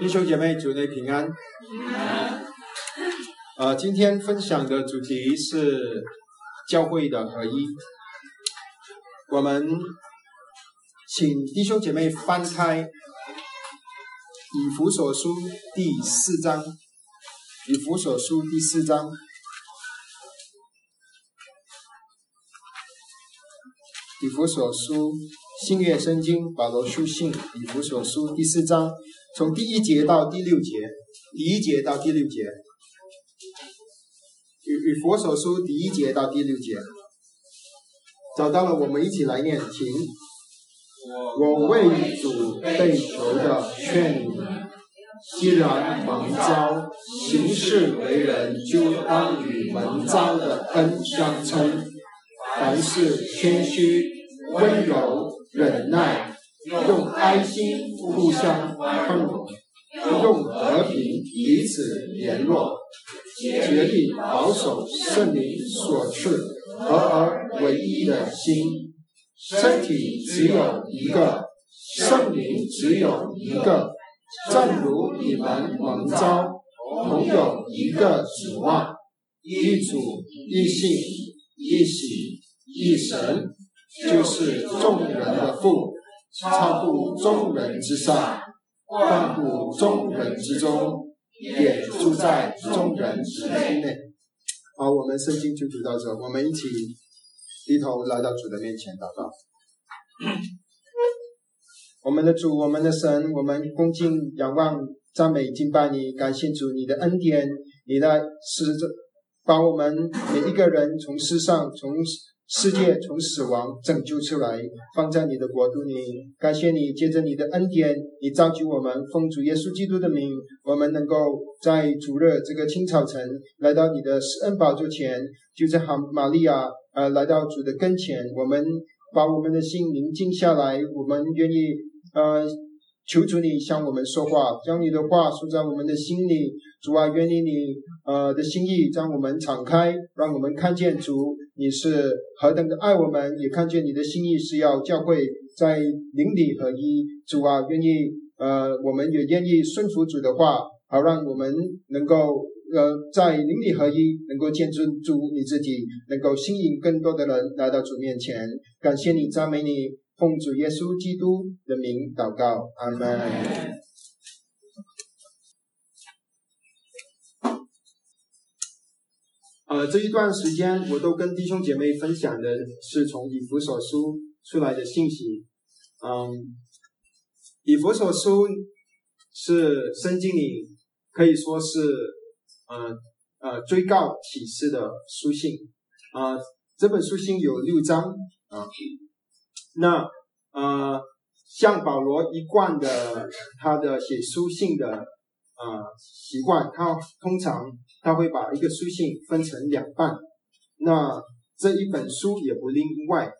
弟兄姐妹，主内平安。呃，今天分享的主题是教会的合一。我们请弟兄姐妹翻开《以弗所书》第四章。以弗所书第四章。以弗所书新约圣经保罗书信以弗所书第四章，从第一节到第六节，第一节到第六节。以以弗所书第一节到第六节，找到了，我们一起来念，请。我为主被囚的劝你，既然蒙召行事为人，就当与蒙召的恩相称。凡事谦虚、温柔、忍耐，用爱心互相宽容，用和平彼此联络，决定保守圣灵所赐合而为一的心。身体只有一个，圣灵只有一个，正如你们蒙召，同有一个指望，一主、一信、一喜。一神就是众人的父，超乎众人之上，万乎众人之中，也住在众人之内。好，我们圣经就读到这，我们一起低头来到主的面前祷告。我们的主，我们的神，我们恭敬仰望、赞美、敬拜你，感谢主你的恩典，你的使者把我们每一个人从世上从。世界从死亡拯救出来，放在你的国度里。感谢你，借着你的恩典，你造就我们，奉主耶稣基督的名，我们能够在主日这个青草城来到你的施恩宝座前，就在喊玛利亚，呃，来到主的跟前。我们把我们的心宁静下来，我们愿意，呃，求主你向我们说话，将你的话说在我们的心里。主啊，愿意你呃的心意将我们敞开，让我们看见主。你是何等的爱我们，也看见你的心意是要教会在灵里合一。主啊，愿意呃，我们也愿意顺服主的话，好让我们能够呃在灵里合一，能够见证主你自己，能够吸引更多的人来到主面前。感谢你，赞美你，奉主耶稣基督的名祷告，阿门。呃，这一段时间我都跟弟兄姐妹分享的是从以弗所书出来的信息。嗯，以弗所书是圣经里可以说是呃呃追告启示的书信。啊，这本书信有六章啊。那呃，像保罗一贯的他的写书信的。呃，习惯他通常他会把一个书信分成两半，那这一本书也不例外。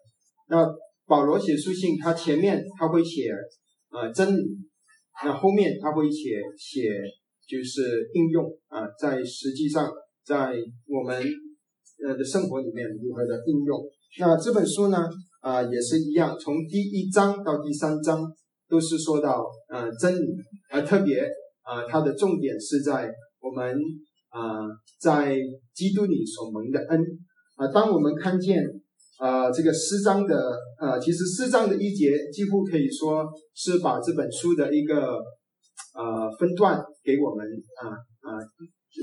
那保罗写书信，他前面他会写呃真理，那后面他会写写就是应用啊，在实际上在我们呃的生活里面如何的应用。那这本书呢啊也是一样，从第一章到第三章都是说到呃真理，而特别。啊，它的重点是在我们啊，在基督里所蒙的恩啊。当我们看见啊这个诗章的啊，其实诗章的一节几乎可以说是把这本书的一个呃分段给我们啊啊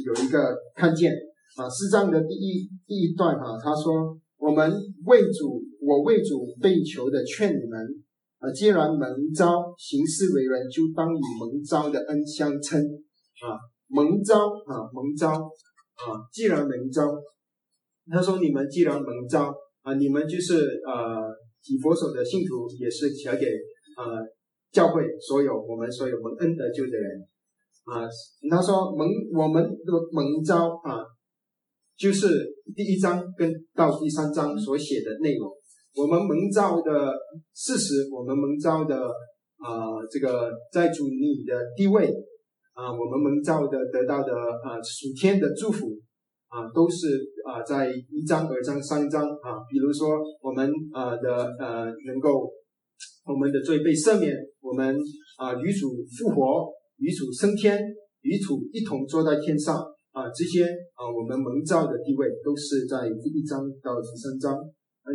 有一个看见啊。诗章的第一第一段哈，他说：“我们为主，我为主被求的劝你们。”啊，既然蒙召行事为人，就当以蒙召的恩相称。啊，蒙召啊，蒙召啊，既然蒙召，他说你们既然蒙召啊，你们就是呃，以佛所的信徒，也是写给呃教会所有我们所有蒙恩得救的人。啊，他说蒙我们的蒙召啊，就是第一章跟到第三章所写的内容。我们蒙召的事实，我们蒙召的啊，这个在主你的地位啊，我们蒙召的得到的啊属天的祝福啊，都是啊在一章、二章、三章啊。比如说我们啊的呃能够我们的罪被赦免，我们啊与主复活与主升天，与主一同坐在天上啊，这些啊我们蒙召的地位都是在第一章到十三章。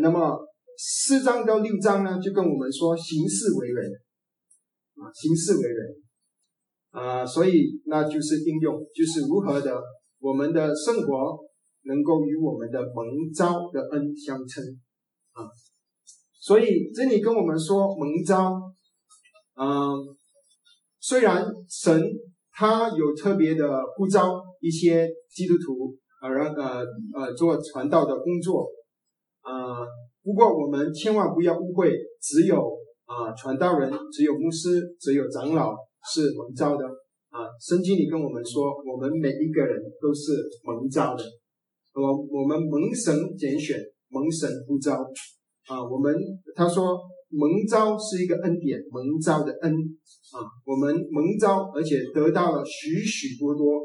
那么四章到六章呢，就跟我们说行事为人啊，行事为人啊，所以那就是应用，就是如何的我们的生活能够与我们的蒙召的恩相称啊。所以这里跟我们说蒙召，嗯，虽然神他有特别的呼召一些基督徒啊，让呃呃做传道的工作，啊，不过我们千万不要误会，只有啊传道人，只有牧师，只有长老是蒙召的啊。圣经里跟我们说，我们每一个人都是蒙召的，我我们蒙神拣选，蒙神呼召。啊，我们他说蒙召是一个恩典，蒙召的恩啊，我们蒙召，而且得到了许许多多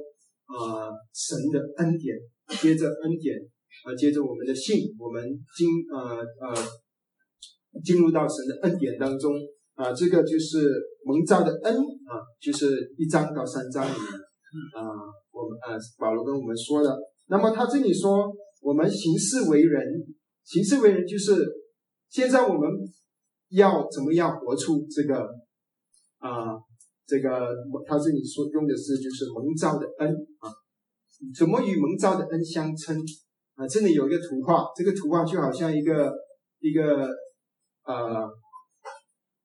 啊神的恩典，接着恩典啊，接着我们的信，我们进呃呃进入到神的恩典当中啊，这个就是蒙召的恩啊，就是一章到三章里面啊，我们呃保罗跟我们说的。那么他这里说，我们行事为人，行事为人就是。现在我们要怎么样活出这个啊？这个他这里说用的是就是蒙召的恩啊，怎么与蒙召的恩相称啊？这里有一个图画，这个图画就好像一个一个呃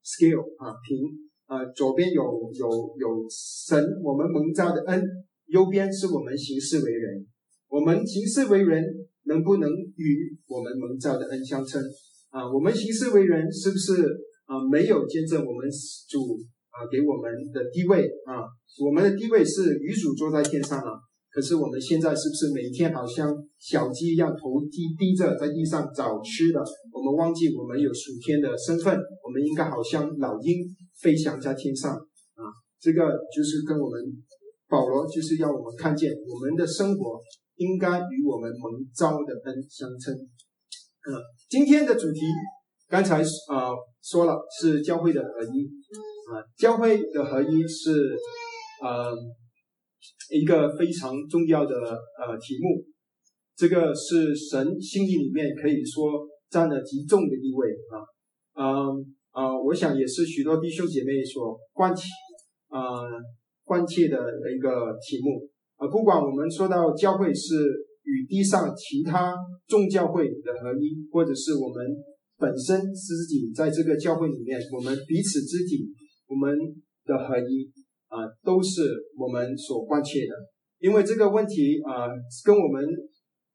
scale 啊平啊，左边有有有神我们蒙召的恩，右边是我们行事为人，我们行事为人能不能与我们蒙召的恩相称？啊，我们行事为人是不是啊没有见证我们主啊给我们的地位啊？我们的地位是与主坐在天上的。可是我们现在是不是每天好像小鸡一样头低低着在地上找吃的？我们忘记我们有属天的身份，我们应该好像老鹰飞翔在天上啊！这个就是跟我们保罗就是要我们看见我们的生活应该与我们蒙召的恩相称。嗯，今天的主题刚才啊说了是教会的合一啊，教会的合一是呃一个非常重要的呃题目，这个是神心意里面可以说占了极重的地位啊，嗯啊，我想也是许多弟兄姐妹所关切啊关切的一个题目啊，不管我们说到教会是。与地上其他众教会的合一，或者是我们本身自己在这个教会里面，我们彼此肢体，我们的合一啊，都是我们所关切的。因为这个问题啊，跟我们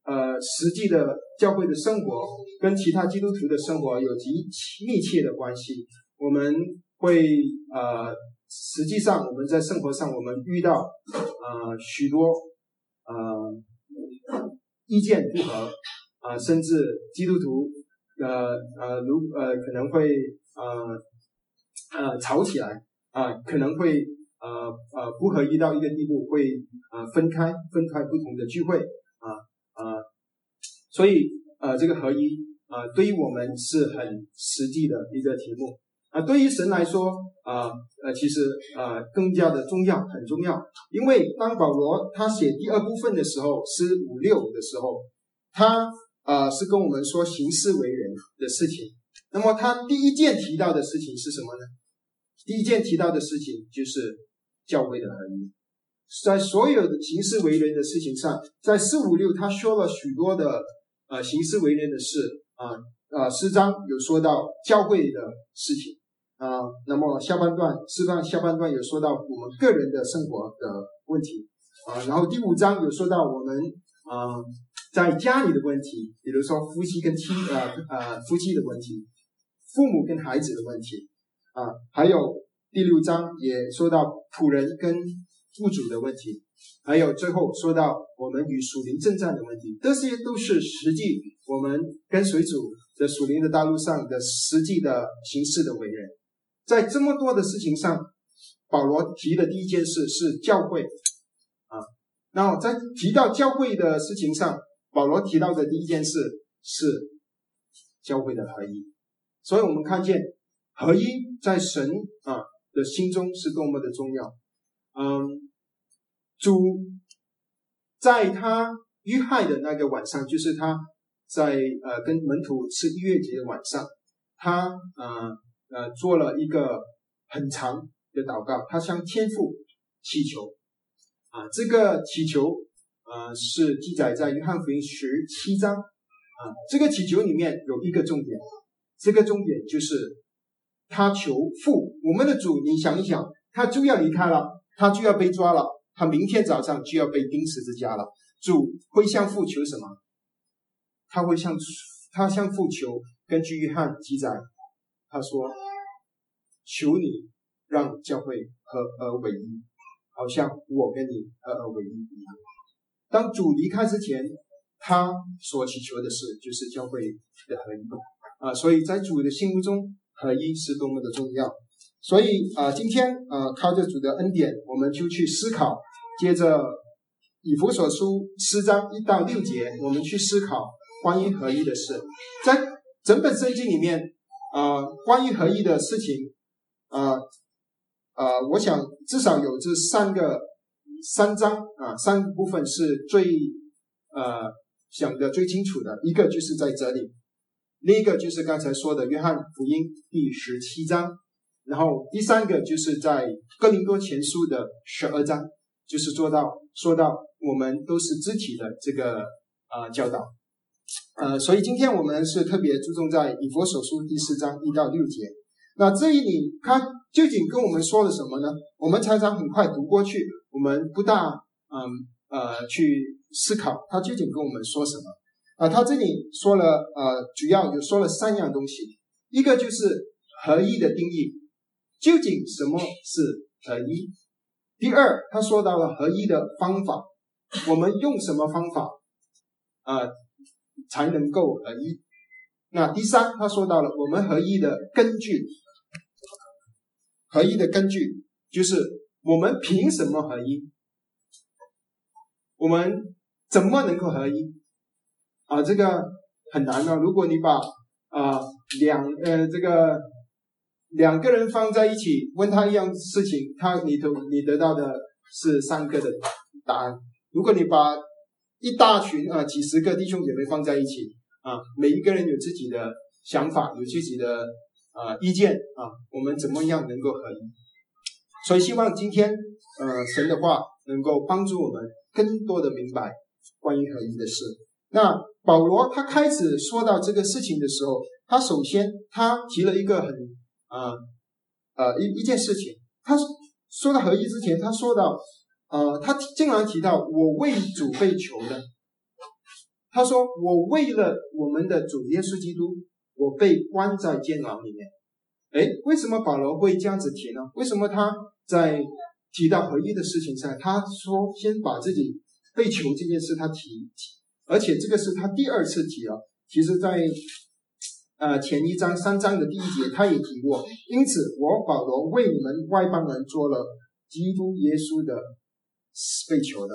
呃实际的教会的生活，跟其他基督徒的生活有极其密切的关系。我们会呃，实际上我们在生活上，我们遇到呃许多呃。意见不合啊，甚至基督徒呃呃如呃可能会呃呃吵起来啊，可能会呃呃不合一到一个地步，会呃分开分开不同的聚会啊啊，所以呃这个合一啊对于我们是很实际的一个题目啊，对于神来说啊呃其实啊更加的重要很重要。因为当保罗他写第二部分的时候，诗五六的时候，他啊是跟我们说行事为人的事情。那么他第一件提到的事情是什么呢？第一件提到的事情就是教会的合一。在所有的行事为人的事情上，在四五六他说了许多的呃行事为人的事啊啊诗章有说到教会的事情。啊，那么下半段，四段下半段有说到我们个人的生活的问题啊，然后第五章有说到我们啊在家里的问题，比如说夫妻跟妻啊啊夫妻的问题，父母跟孩子的问题啊，还有第六章也说到仆人跟雇主的问题，还有最后说到我们与属灵征战的问题，这些都是实际我们跟随主的属灵的道路上的实际的形式的为人。在这么多的事情上，保罗提的第一件事是教会啊。然后在提到教会的事情上，保罗提到的第一件事是教会的合一。所以我们看见合一在神啊的心中是多么的重要。嗯，主在他遇害的那个晚上，就是他在呃跟门徒吃逾越节的晚上，他呃呃做了一个很长的祷告，他向天父祈求。啊，这个祈求呃是记载在约翰福音十七章。啊，这个祈求里面有一个重点，这个重点就是他求父，我们的主，你想一想，他就要离开了。他就要被抓了，他明天早上就要被钉十字架了。主会向父求什么？他会向他向父求，根据约翰记载，他说：“求你让教会合而为一，好像我跟你合而为一一样。”当主离开之前，他所祈求的事就是教会的合一啊！所以在主的心目中，合一是多么的重要。所以啊，今天啊，靠着主的恩典，我们就去思考。接着以弗所书四章一到六节，我们去思考关于合一的事。在整本圣经里面啊，关于合一的事情啊啊，我想至少有这三个三章啊，三部分是最呃想的最清楚的。一个就是在这里，另一个就是刚才说的约翰福音第十七章。然后第三个就是在哥林多前书的十二章，就是做到说到我们都是肢体的这个啊教导，呃，所以今天我们是特别注重在以佛所书第四章一到六节。那这一里他究竟跟我们说了什么呢？我们常常很快读过去，我们不大嗯呃去思考他究竟跟我们说什么啊？他这里说了呃，主要有说了三样东西，一个就是合一的定义。究竟什么是合一？第二，他说到了合一的方法，我们用什么方法啊才能够合一？那第三，他说到了我们合一的根据，合一的根据就是我们凭什么合一？我们怎么能够合一？啊，这个很难的。如果你把啊两呃这个。两个人放在一起，问他一样事情，他你得你得到的是三个的答案。如果你把一大群啊几十个弟兄姐妹放在一起啊，每一个人有自己的想法，有自己的啊意见啊，我们怎么样能够合一？所以希望今天呃神的话能够帮助我们更多的明白关于合一的事。那保罗他开始说到这个事情的时候，他首先他提了一个很。啊，呃，一一件事情，他说到合一之前，他说到，呃，他经常提到我为主被囚的，他说我为了我们的主耶稣基督，我被关在监牢里面。哎，为什么保罗会这样子提呢？为什么他在提到合一的事情上，他说先把自己被囚这件事他提提，而且这个是他第二次提了，其实在。呃，前一章三章的第一节，他也提过。因此，我保罗为你们外邦人做了基督耶稣的被囚的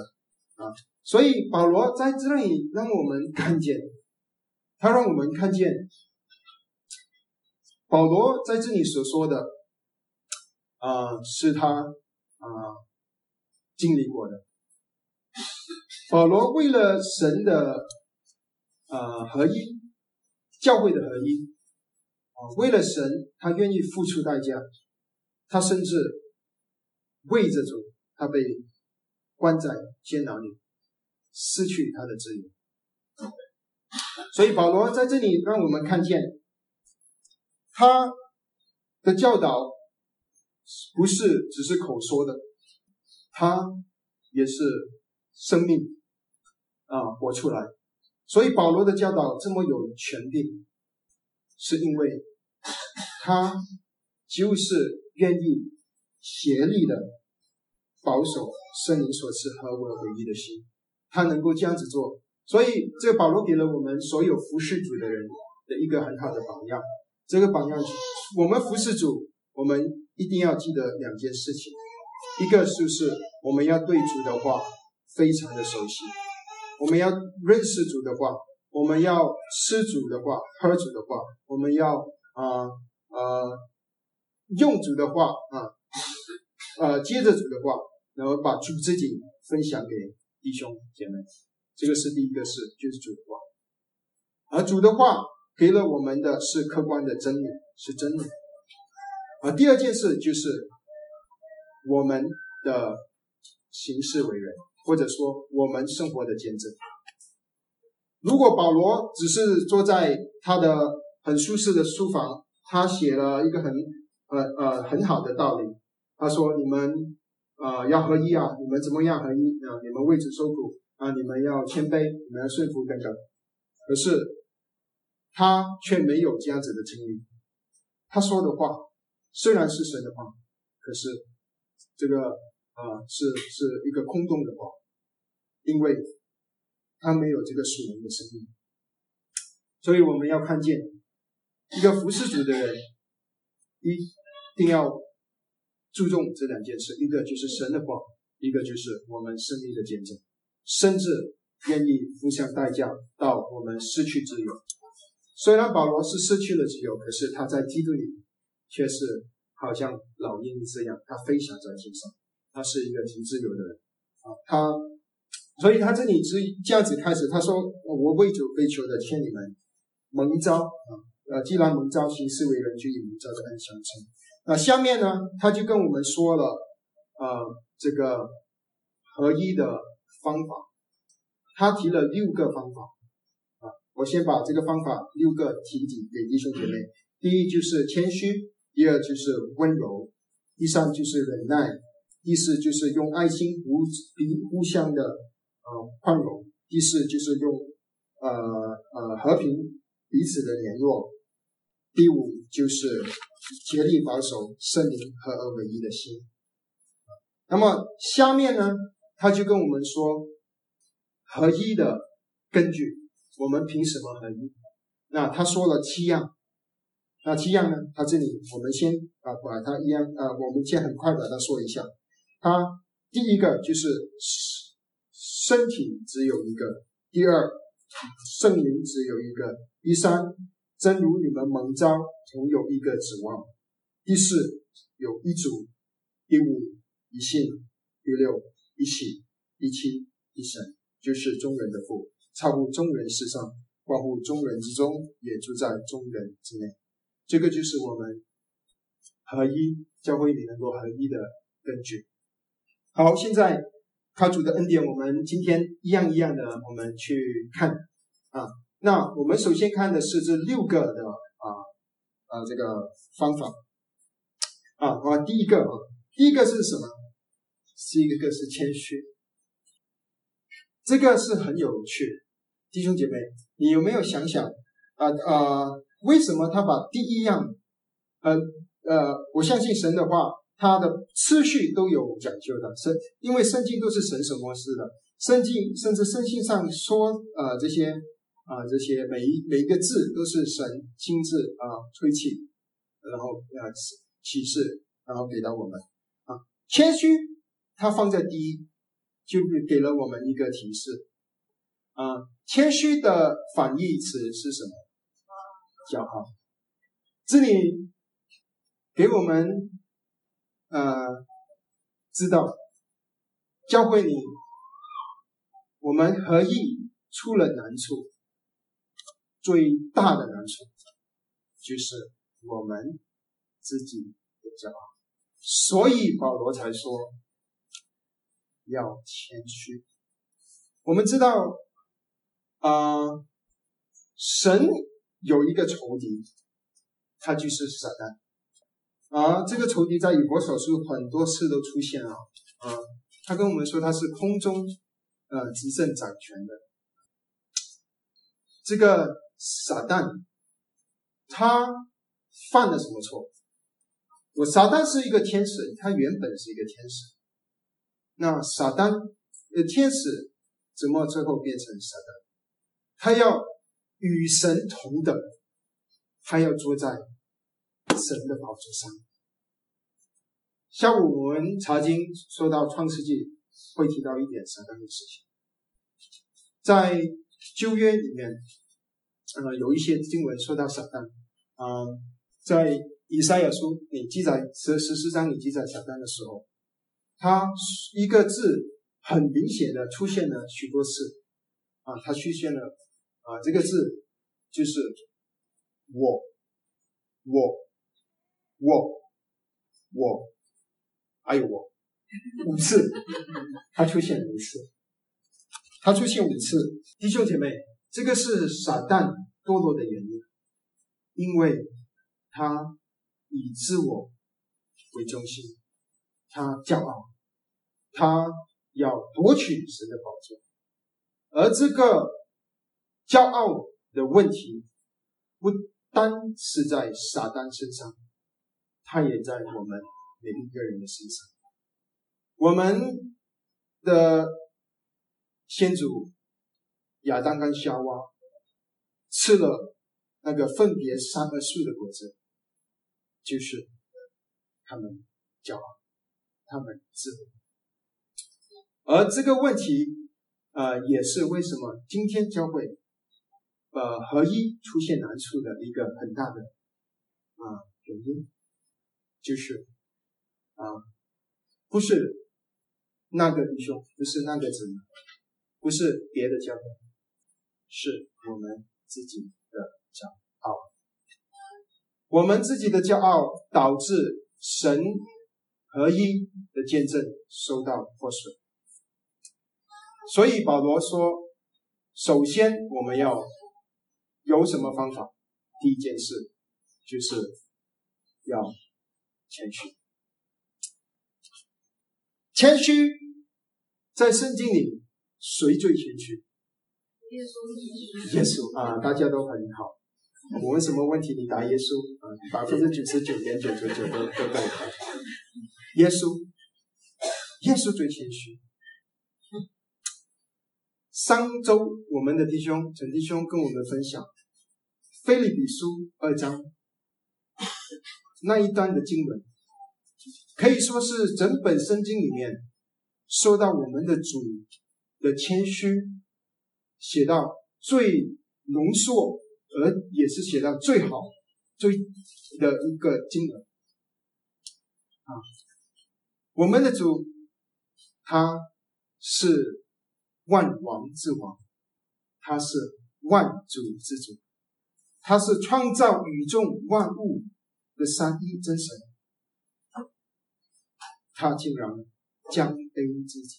啊。所以保罗在这里让我们看见，他让我们看见保罗在这里所说的啊，是他啊经历过的。保罗为了神的啊合一。教会的合一啊，为了神，他愿意付出代价，他甚至为着主，他被关在监牢里，失去他的自由。所以保罗在这里让我们看见，他的教导不是只是口说的，他也是生命啊活出来。所以保罗的教导这么有权柄，是因为他就是愿意协力的保守圣灵所赐和我唯一的心，他能够这样子做。所以这个保罗给了我们所有服侍主的人的一个很好的榜样。这个榜样，我们服侍主，我们一定要记得两件事情：一个就是我们要对主的话非常的熟悉。我们要认识主的话，我们要吃主的话，喝主的话，我们要啊啊用主的话啊呃接着主的话，然后把主自己分享给弟兄姐妹。这个是第一个事，就是主的话。而主的话给了我们的是客观的真理，是真理。而第二件事就是我们的行事为人，或者说我们生活的见证。如果保罗只是坐在他的很舒适的书房，他写了一个很呃呃很好的道理，他说：“你们啊要合一啊，你们怎么样合一啊？你们为主受苦啊，你们要谦卑，你们要顺服等等。”可是他却没有这样子的经历。他说的话虽然是神的话，可是这个啊是是一个空洞的话，因为。他没有这个属灵的生命，所以我们要看见一个服侍主的人，一定要注重这两件事：一个就是神的话，一个就是我们生命的见证，甚至愿意付上代价到我们失去自由。虽然保罗是失去了自由，可是他在基督里却是好像老鹰这样，他飞翔在天上，他是一个挺自由的人啊，他。所以他这里是这样子开始，他说：“我为主被求的，劝你们蒙召啊，呃，既然蒙召，行事为人就以蒙召的恩相称。那下面呢，他就跟我们说了，呃，这个合一的方法，他提了六个方法啊。我先把这个方法六个提给给弟兄姐妹。第一就是谦虚，第二就是温柔，第三就是忍耐，第四就是用爱心互彼互相的。”呃，宽容。第四就是用呃呃和平彼此的联络。第五就是竭力保守圣灵合而为一的心。那么下面呢，他就跟我们说合一的根据，我们凭什么合一？那他说了七样。那七样呢？他这里我们先啊把它一样啊，我们先很快把它说一下。他第一个就是。身体只有一个，第二，圣灵只有一个，第三，正如你们蒙召同有一个指望，第四，有一主，第五，一信，第六，一起，第七，一神，就是中人的父，超乎中人世上，关乎中人之中，也住在中人之内。这个就是我们合一教会里能够合一的根据。好，现在。靠主的恩典，我们今天一样一样的，我们去看啊。那我们首先看的是这六个的啊啊这个方法啊啊。第一个啊，第一个是什么？是一个是谦虚，这个是很有趣。弟兄姐妹，你有没有想想啊啊？为什么他把第一样，呃呃，我相信神的话。它的次序都有讲究的，圣因为圣经都是神所模式的，圣经甚至圣经上说，呃，这些啊这些每一每一个字都是神亲自啊吹气，然后啊启示，然后给到我们啊谦虚，它放在第一，就给了我们一个提示啊谦虚的反义词是什么？骄傲。这里给我们。呃，知道教会你我们合意出了难处，最大的难处就是我们自己的骄傲，所以保罗才说要谦虚。我们知道啊，神有一个仇敌，他就是撒旦。啊，这个仇敌在以佛所书很多次都出现了啊。他跟我们说他是空中呃执政掌权的这个撒旦，他犯了什么错？我撒旦是一个天使，他原本是一个天使。那撒旦呃天使怎么最后变成撒旦？他要与神同等，他要坐在。神的宝座上。下午我们查经说到创世纪，会提到一点撒旦的事情。在旧约里面，呃，有一些经文说到撒旦。啊，在以赛亚书里记载十十四章里记载撒旦的时候，他一个字很明显的出现了许多次，啊，他出现了啊，这个字就是我，我，我，我，还有我，五次，他出现五次，他出现五次，弟兄姐妹，这个是撒旦堕落的原因，因为他以自我为中心，他骄傲。他要夺取神的宝座，而这个骄傲的问题，不单是在撒旦身上，他也在我们每一个人的身上。我们的先祖亚当跟夏娃吃了那个分别三个树的果子，就是他们骄傲，他们自我。而这个问题，呃，也是为什么今天教会，呃，合一出现难处的一个很大的啊原因，就是啊，不是那个弟兄，不是那个姊妹，不是别的教会，是我们自己的骄傲，我们自己的骄傲导致神合一的见证受到破损。所以保罗说：“首先我们要有什么方法？第一件事就是要谦虚。谦虚在圣经里谁最谦虚？耶稣。耶稣啊，大家都很好。我问什么问题，你答耶稣啊，百分之九十九点九九九都都对。耶稣，耶稣最谦虚。”上周我们的弟兄陈弟兄跟我们分享《菲利比书》二章那一段的经文，可以说是整本圣经里面说到我们的主的谦虚，写到最浓缩，而也是写到最好最的一个经文啊。我们的主他是。万王之王，他是万主之主，他是创造宇宙万物这三一真神，他竟然将卑自己，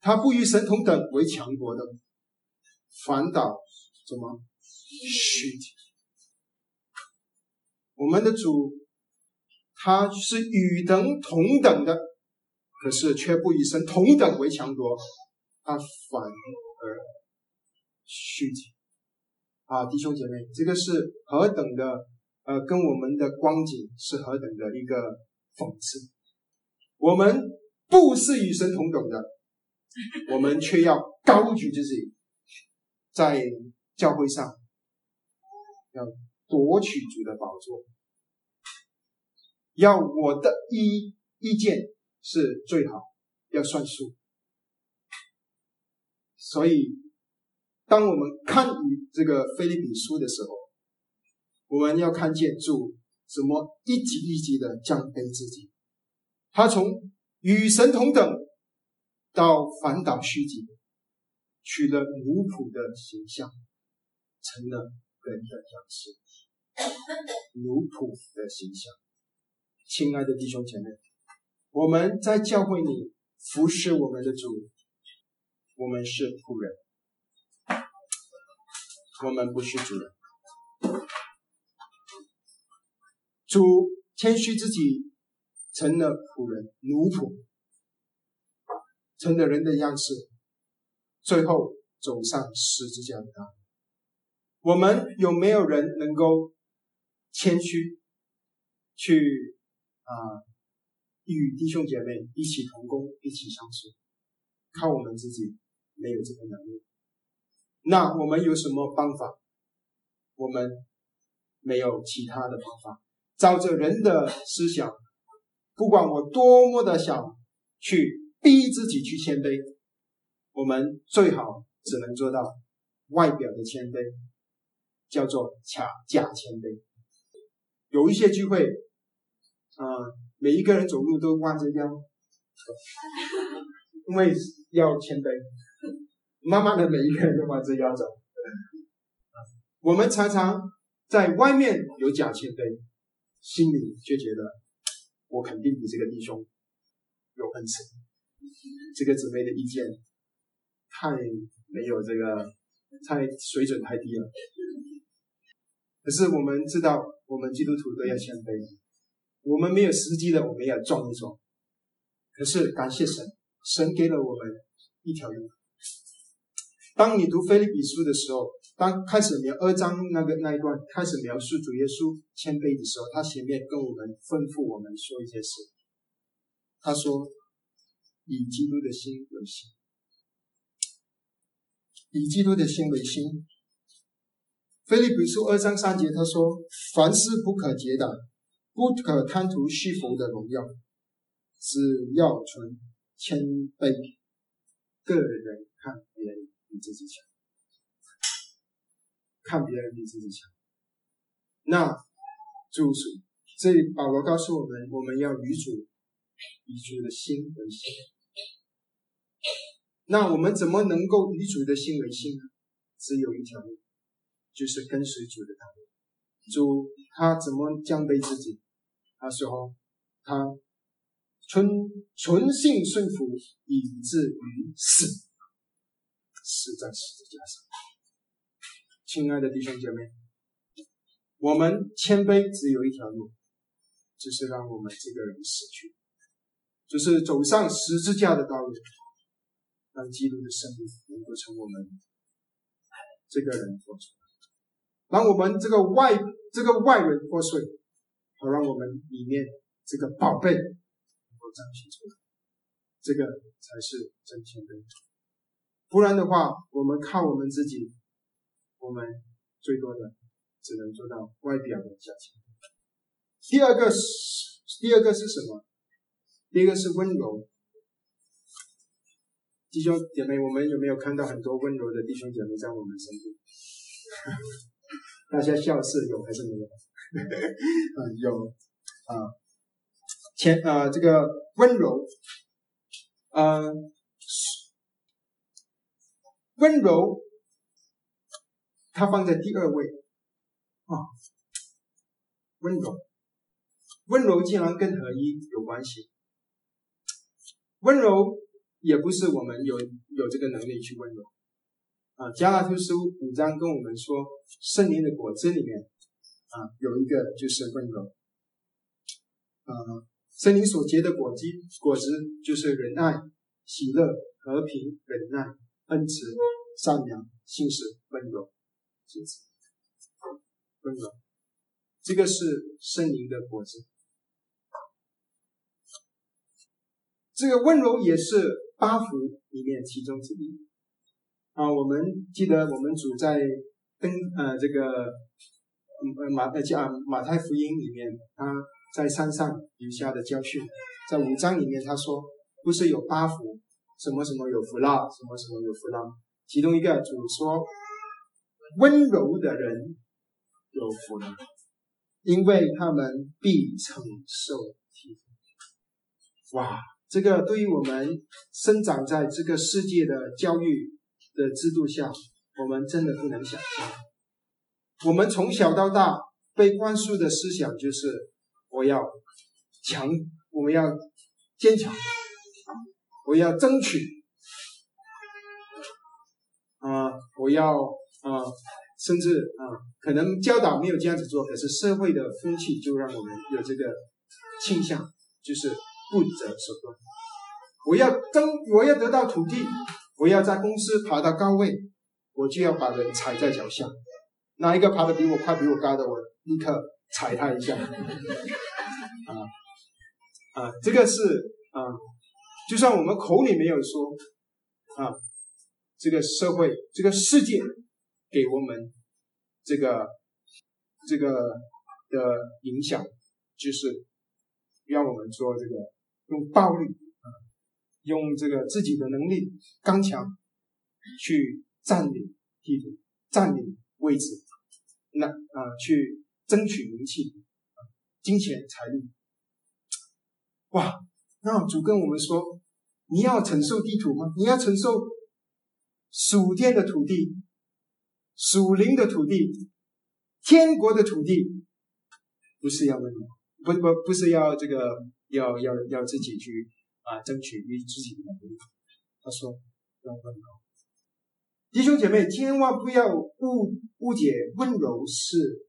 他不与神同等为强国的，反倒怎么虚体？我们的主，他是与等同等的。可是却不与神同等为强国，他反而虚己啊！弟兄姐妹，这个是何等的呃，跟我们的光景是何等的一个讽刺。我们不是与神同等的，我们却要高举自己，在教会上要夺取主的宝座，要我的意意见。是最好要算数，所以当我们看这个菲利比书的时候，我们要看见主怎么一级一级的降卑自己，他从与神同等到反倒虚己，取了奴仆的形象，成了人的样式，奴仆的形象。亲爱的弟兄姐妹。我们在教会里服侍我们的主，我们是仆人，我们不是主人。主谦虚自己，成了仆人、奴仆，成了人的样式，最后走上十字架的道。我们有没有人能够谦虚去啊？与弟兄姐妹一起同工，一起相处，靠我们自己没有这个能力。那我们有什么方法？我们没有其他的方法。照着人的思想，不管我多么的想去逼自己去谦卑，我们最好只能做到外表的谦卑，叫做假假谦卑。有一些聚会，啊。每一个人走路都弯着腰，因为要谦卑，慢慢的每一个人都弯着腰走。我们常常在外面有假谦卑，心里却觉得我肯定比这个弟兄有恩赐，这个姊妹的意见太没有这个，太水准太低了。可是我们知道，我们基督徒都要谦卑，我们没有时机的，我们要撞一撞。可是感谢神，神给了我们一条路。当你读腓立比书的时候。当开始描二章那个那一段开始描述主耶稣谦卑的时候，他前面跟我们吩咐我们说一些事。他说：“以基督的心为心，以基督的心为心。”菲利比书二章三节他说：“凡事不可结党，不可贪图虚浮的荣耀，只要存谦卑，个人看别人比自己强。”看别人比自己强，那主是这里保罗告诉我们，我们要与主与主的心为心。那我们怎么能够与主的心为心呢？只有一条路，就是跟随主的道路。主他怎么降卑自己？他说他纯纯性顺服，以至于死，死在十字架上。亲爱的弟兄姐妹，我们谦卑只有一条路，就是让我们这个人死去，就是走上十字架的道路，让基督的生命能够从我们这个人活出来，让我们这个外这个外人破碎，好让我们里面这个宝贝能够彰显出来，这个才是真谦卑。不然的话，我们靠我们自己。我们最多的只能做到外表的假情。第二个是第二个是什么？第一个是温柔。弟兄姐妹，我们有没有看到很多温柔的弟兄姐妹在我们身边？大家笑是有还是没有？啊，有啊。前啊，这个温柔，呃，温柔。它放在第二位，啊，温柔，温柔竟然跟合一有关系。温柔也不是我们有有这个能力去温柔，啊，加拉太书五章跟我们说，圣灵的果子里面，啊，有一个就是温柔，啊，圣灵所结的果子果子就是仁爱、喜乐、和平、忍耐、恩慈、善良、信实、温柔。温柔，这个是圣灵的果子。这个温柔也是八福里面其中之一。啊，我们记得我们主在登呃这个呃马呃加马太福音里面，他在山上留下的教训，在五章里面他说，不是有八福，什么什么有福了，什么什么有福了，其中一个主说。温柔的人有福了，因为他们必承受。哇，这个对于我们生长在这个世界的教育的制度下，我们真的不能想象。我们从小到大被灌输的思想就是：我要强，我们要坚强，我要争取，啊，我要。啊，甚至啊，可能教导没有这样子做，可是社会的风气就让我们有这个倾向，就是不择手段。我要争，我要得到土地，我要在公司爬到高位，我就要把人踩在脚下。哪一个爬得比我快、比我高的，我立刻踩他一下。啊啊，这个是啊，就算我们口里没有说啊，这个社会，这个世界。给我们这个这个的影响，就是让我们做这个用暴力啊，用这个自己的能力刚强去占领地图、占领位置，那啊去争取名气、金钱、财力。哇，那主跟我们说，你要承受地图吗？你要承受属天的土地、属灵的土地、天国的土地，不是要温柔，不不不是要这个要要要自己去啊争取于自己的能力。他说要温柔，弟兄姐妹千万不要误误解温柔是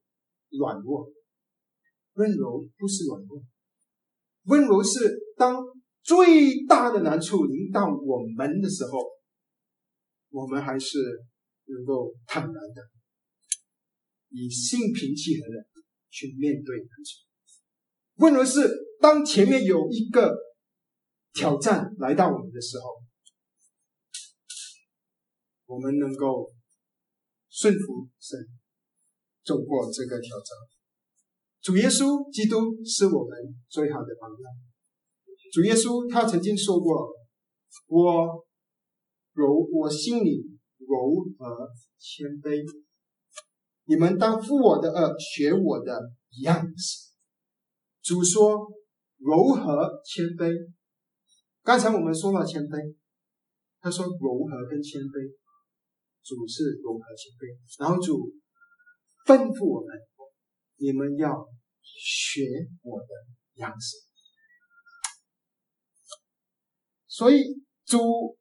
软弱，温柔不是软弱。温柔是当最大的难处临到我们的时候，我们还是能够坦然的，以心平气和的去面对难处。问题是当前面有一个挑战来到我们的时候，我们能够顺服神，走过这个挑战。主耶稣基督是我们最好的榜样。主耶稣他曾经说过：“我柔，我心里柔和谦卑，你们当负我的恶，学我的样子。”主说：“柔和谦卑。”刚才我们说了谦卑，他说柔和跟谦卑，主是柔和谦卑，然后主吩咐我们。你们要学我的样式，所以主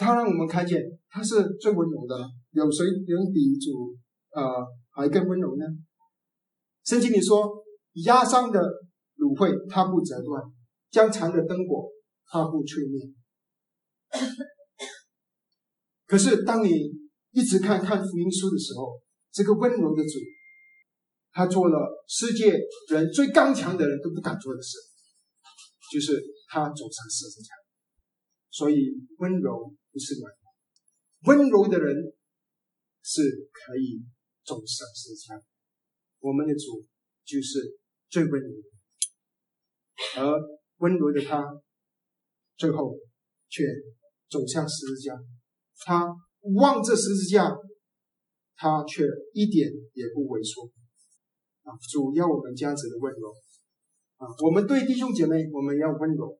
他让我们看见他是最温柔的。有谁能比主呃还更温柔呢？圣经里说：“压伤的芦荟他不折断，将残的灯火他不吹灭。”可是当你一直看看福音书的时候，这个温柔的主。他做了世界人最刚强的人都不敢做的事，就是他走上十字架。所以温柔不是软弱，温柔的人是可以走上十字架。我们的主就是最温柔的，而温柔的他最后却走向十字架。他望着十字架，他却一点也不萎缩。啊主要我们这样子的温柔啊，我们对弟兄姐妹我们要温柔，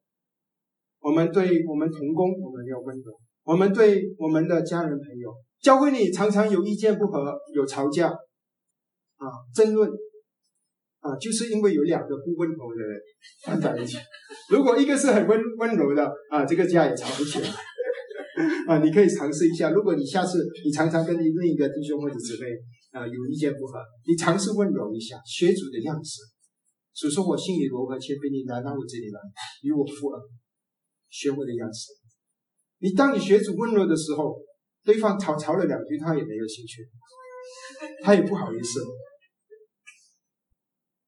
我们对我们同工我们要温柔，我们对我们的家人朋友，教会里常常有意见不合，有吵架啊，争论啊，就是因为有两个不温柔的人在一起。如果一个是很温温柔的啊，这个家也吵不起来 啊。你可以尝试一下，如果你下次你常常跟另一个弟兄或者姊妹。啊，有意见不合，你尝试温柔一下，学主的样式。所以说我心里柔和谦卑，你来到我这里来，与我父儿，学我的样子。你当你学主温柔的时候，对方吵吵了两句，他也没有兴趣，他也不好意思。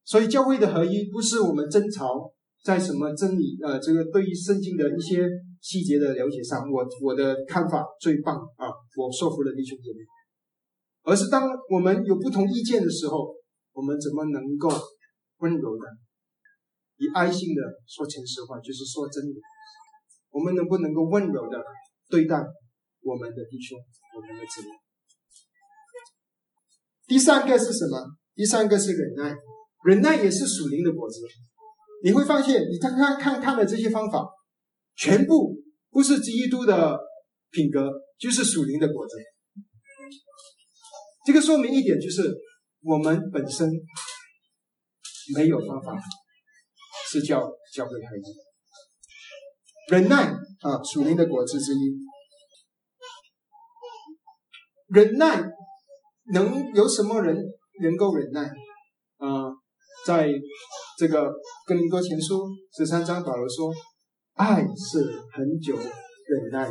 所以教会的合一不是我们争吵在什么真理，呃，这个对于圣经的一些细节的了解上，我我的看法最棒啊，我说服了弟兄姐妹。而是当我们有不同意见的时候，我们怎么能够温柔的、以爱心的说诚实话，就是说真理？我们能不能够温柔的对待我们的弟兄、我们的姊妹？第三个是什么？第三个是忍耐，忍耐也是属灵的果子。你会发现，你看看看看的这些方法，全部不是基督的品格，就是属灵的果子。这个说明一点，就是我们本身没有方法是叫教会孩子。忍耐啊，属灵的果子之一。忍耐能有什么人能够忍耐？啊，在这个哥林多前书十三章，保罗说：“爱是很久忍耐。”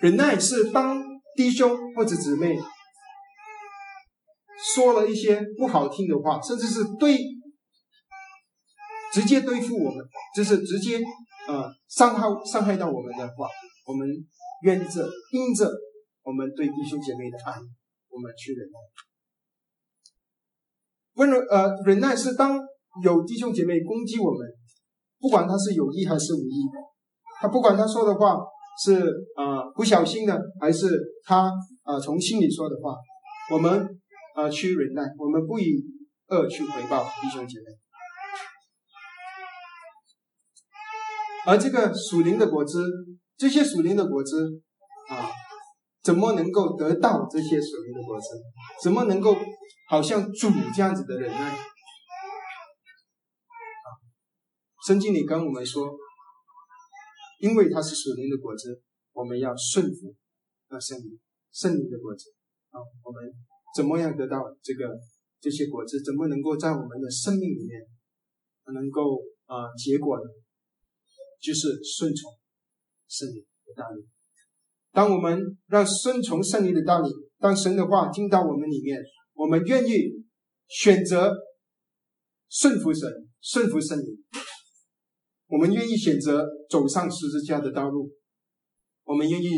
忍耐是当弟兄或者姊妹说了一些不好听的话，甚至是对直接对付我们，就是直接呃伤害伤害到我们的话，我们愿着因着我们对弟兄姐妹的爱，我们去忍耐。温柔呃忍耐是当有弟兄姐妹攻击我们，不管他是有意还是无意，他不管他说的话。是啊，不小心的，还是他啊从心里说的话，我们啊去忍耐，我们不以恶去回报弟兄姐妹。而这个属灵的果子，这些属灵的果子啊，怎么能够得到这些属灵的果子？怎么能够好像主这样子的人呢？啊，圣经里跟我们说，因为它是属灵的果子，我们要顺服那圣灵，圣灵的果子啊，我们怎么样得到这个这些果子？怎么能够在我们的生命里面能够啊结果呢？就是顺从圣灵的道理。当我们让顺从圣灵的道理，当神的话进到我们里面，我们愿意选择顺服神、顺服圣灵。我们愿意选择走上十字架的道路，我们愿意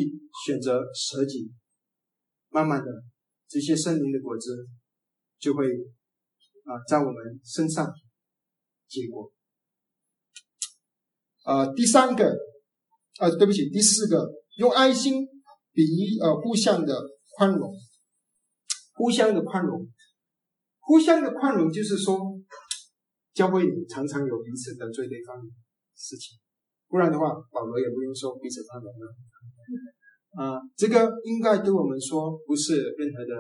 选择舍己。慢慢的，这些圣灵的果子就会啊在我们身上结果。呃，第三个，呃，对不起，第四个，用爱心比喻呃互相的宽容，互相的宽容，互相的宽容，就是说，教会里常常有彼此得罪对方的事情，不然的话，保罗也不用说彼此宽容了。啊，这个应该对我们说不是任何的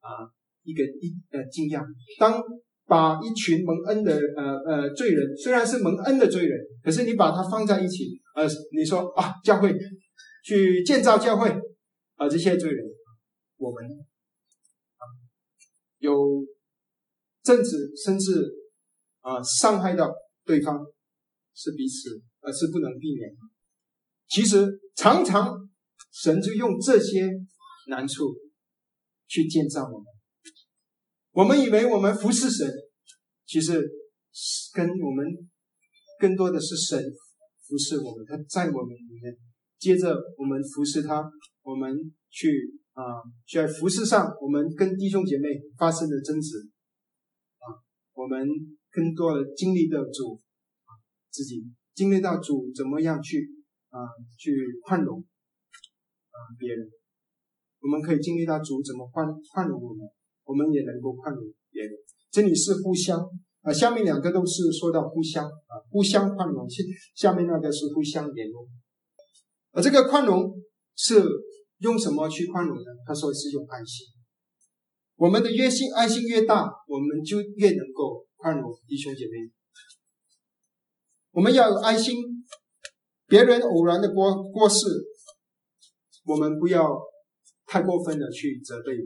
啊一个一呃惊讶。当把一群蒙恩的呃呃罪人，虽然是蒙恩的罪人，可是你把他放在一起，呃，你说啊，教会去建造教会，啊，这些罪人，我们啊有政治甚至啊伤害到对方，是彼此，而是不能避免。其实常常神就用这些难处去建造我们。我们以为我们服侍神，其实是跟我们更多的是神服侍我们，他在我们里面。接着我们服侍他，我们去啊，在服侍上，我们跟弟兄姐妹发生了争执啊，我们更多的经历的主啊，自己经历到主怎么样去啊，去宽容啊别人，我们可以经历到主怎么宽宽容我们。我们也能够宽容别人，这里是互相啊，下面两个都是说到互相啊，互相宽容。下下面那个是互相联络，而这个宽容是用什么去宽容呢？他说是用爱心。我们的越心爱心越大，我们就越能够宽容弟兄姐妹。我们要有爱心，别人偶然的过过失，我们不要太过分的去责备。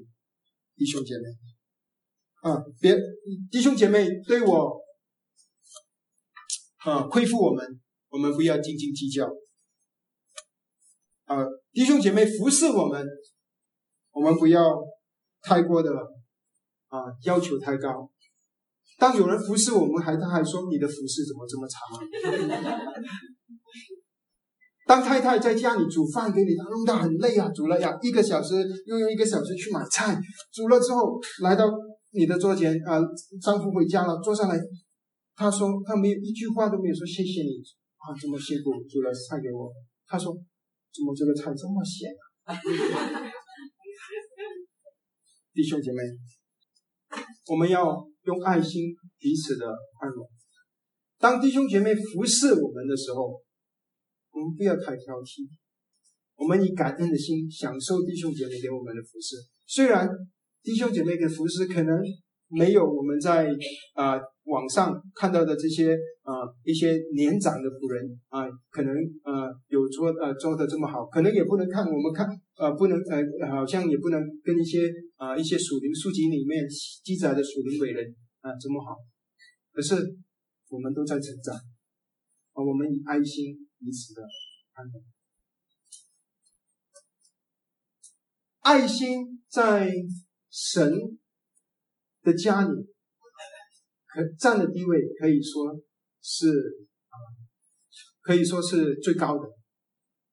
弟兄姐妹，啊，别弟兄姐妹对我啊亏负我们，我们不要斤斤计较。啊，弟兄姐妹服侍我们，我们不要太过的啊要求太高。当有人服侍我们，还他还说你的服侍怎么这么长？当太太在家里煮饭给你，她弄得很累啊，煮了呀一个小时，又用一个小时去买菜，煮了之后来到你的桌前啊，丈夫回家了，坐下来，他说他没有一句话都没有说谢谢你啊，这么辛苦煮了菜给我，他说怎么这个菜这么咸啊？弟兄姐妹，我们要用爱心彼此的宽容，当弟兄姐妹服侍我们的时候。我们不要太挑剔，我们以感恩的心享受弟兄姐妹给我们的服饰。虽然弟兄姐妹的服饰可能没有我们在啊网上看到的这些啊一些年长的仆人啊，可能呃有做呃做的这么好，可能也不能看我们看呃不能呃好像也不能跟一些啊一些属灵书籍里面记载的属灵伟人啊这么好。可是我们都在成长啊，我们以爱心。彼此的安，爱心在神的家里可占的地位，可以说是啊，可以说是最高的。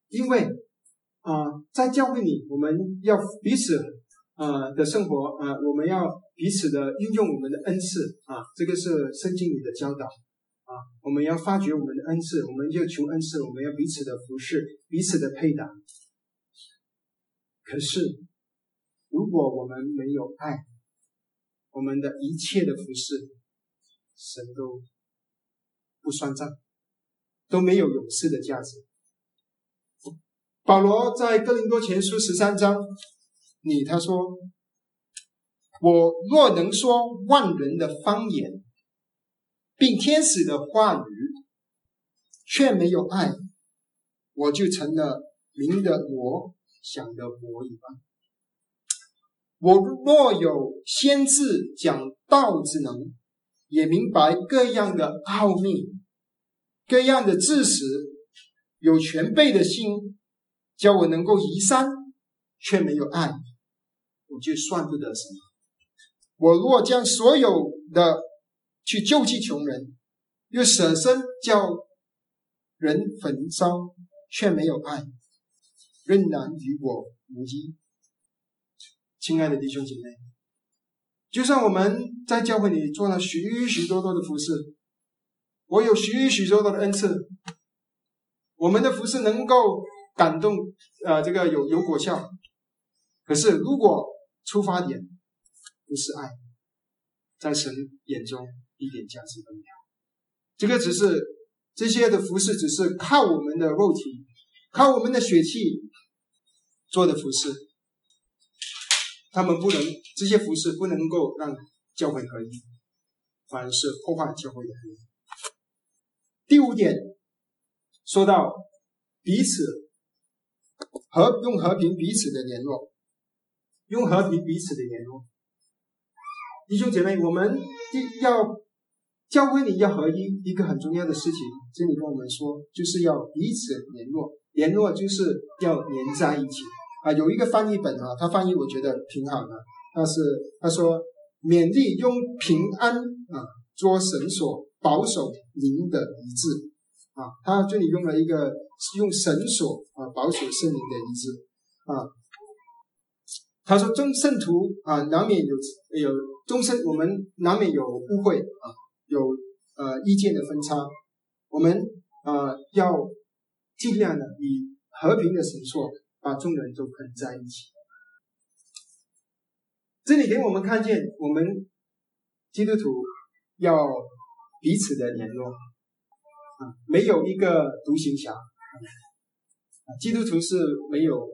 因为啊，在教会里，我们要彼此啊的生活啊，我们要彼此的运用我们的恩赐啊，这个是圣经里的教导。啊，我们要发掘我们的恩赐，我们要求恩赐，我们要彼此的服侍，彼此的配搭。可是，如果我们没有爱，我们的一切的服侍，神都不算账，都没有勇士的价值。保罗在哥林多前书十三章你他说：“我若能说万人的方言，并天使的话语，却没有爱，我就成了明的魔，想的魔一般。我若有先知讲道之能，也明白各样的奥秘，各样的知识，有全备的心，叫我能够移山，却没有爱，我就算不得什么。我若将所有的去救济穷人，又舍身叫人焚烧，却没有爱，仍然与我无异。亲爱的弟兄姐妹，就算我们在教会里做了许许多多的服饰，我有许许多多的恩赐，我们的服饰能够感动，呃，这个有有果效。可是如果出发点不是爱，在神眼中一点价值都没有。这个只是这些的服饰，只是靠我们的肉体，靠我们的血气做的服饰。他们不能这些服饰不能够让教会合一，反而是破坏教会的合一。第五点说到彼此和用和平彼此的联络，用和平彼此的联络。弟兄姐妹，我们第要教会里要合一，一个很重要的事情，这里跟我们说，就是要彼此联络，联络就是要连在一起。啊，有一个翻译本啊，他翻译我觉得挺好的。他是他说勉励用平安啊做绳索，保守您的一致啊。他这里用了一个用绳索啊保守圣灵的一致啊。他说众圣徒啊难免有有终身我们难免有误会啊，有呃意见的分差，我们啊要尽量的以和平的绳索。把众人都捆在一起。这里给我们看见，我们基督徒要彼此的联络啊，没有一个独行侠啊。基督徒是没有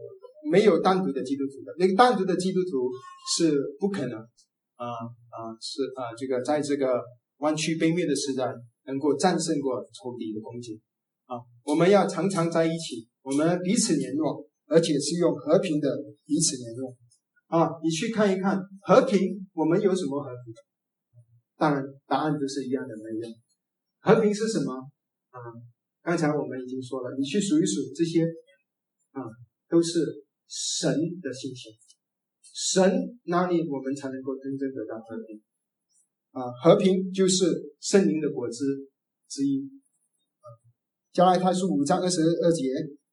没有单独的基督徒的，那个单独的基督徒是不可能啊啊是啊这个在这个弯曲背面的时代能够战胜过仇敌的攻击啊。我们要常常在一起，我们彼此联络。而且是用和平的彼此联络啊！你去看一看和平，我们有什么和平？当然，答案都是一样的，没有。和平是什么啊？刚才我们已经说了，你去数一数这些啊，都是神的信息。神哪里我们才能够真正得到和平啊？和平就是圣灵的果子之一。加拉太书五章二十二节。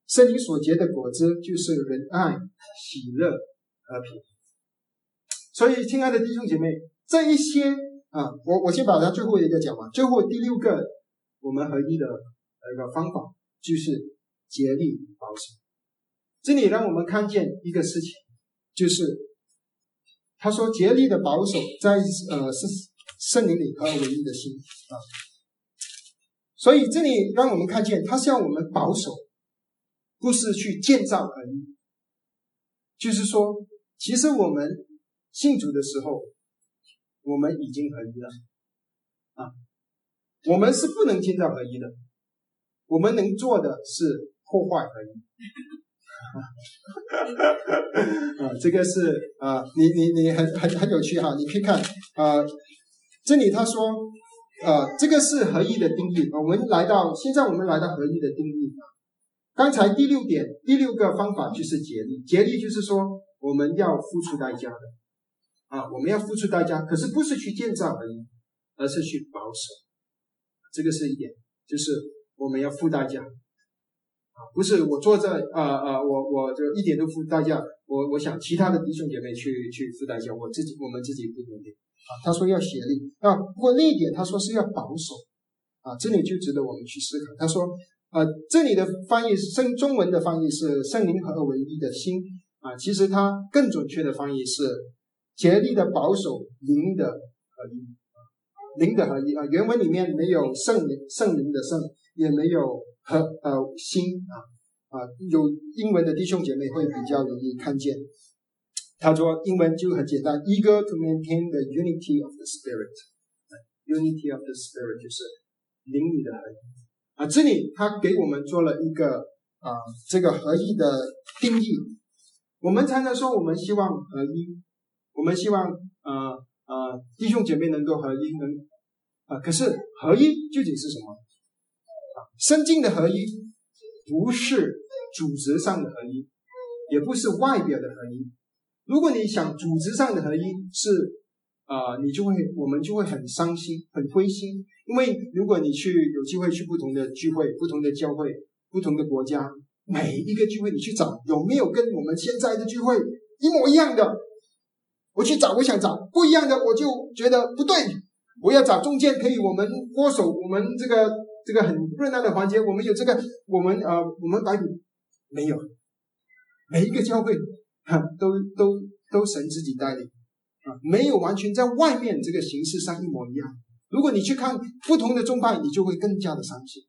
圣灵所结的果子就是仁爱、喜乐、和平。所以，亲爱的弟兄姐妹，这一些啊，我我先把它最后一个讲完。最后第六个，我们合一的一个方法就是竭力保守。这里让我们看见一个事情，就是他说竭力的保守，在呃是圣灵里合而为一的心啊。所以这里让我们看见，他是要我们保守。不是去建造合一，就是说，其实我们信主的时候，我们已经合一了啊。我们是不能建造合一的，我们能做的是破坏合一。啊，这个是啊，你你你很很很有趣哈，你可以看啊，这里他说啊，这个是合一的定义。我们来到现在，我们来到合一的定义。刚才第六点，第六个方法就是竭力。竭力就是说，我们要付出代价的，啊，我们要付出代价，可是不是去建造而已，而是去保守。这个是一点，就是我们要付代价，不是我坐这，啊啊，我我就一点都付代价。我我想其他的弟兄姐妹去去付代价，我自己我们自己不努力。啊，他说要协力，啊，不过另一点他说是要保守，啊，这里就值得我们去思考。他说。啊，这里的翻译是圣中文的翻译是圣灵合而为一的心啊，其实它更准确的翻译是竭力的保守灵的合一，灵的合一啊。原文里面没有圣灵圣灵的圣，也没有和呃心啊啊，有英文的弟兄姐妹会比较容易看见。他说英文就很简单，eager to maintain the unity of the spirit，unity of the spirit 就是灵里的合一啊。这里他给我们做了一个啊这个合一的定义。我们常常说我们希望合一，我们希望呃呃弟兄姐妹能够合一，能啊，可是合一究竟是什么？啊，生经的合一不是组织上的合一，也不是外表的合一。如果你想组织上的合一，是啊，你就会我们就会很伤心、很灰心，因为如果你去有机会去不同的聚会、不同的教会、不同的国家，每一个聚会你去找有没有跟我们现在的聚会一模一样的？我去找，我想找不一样的，我就觉得不对。我要找中间可以我们握手，我们这个这个很热闹的环节，我们有这个，我们呃，我们白骨没有，每一个教会。哈，都都都神自己带领啊，没有完全在外面这个形式上一模一样。如果你去看不同的宗派，你就会更加的伤心，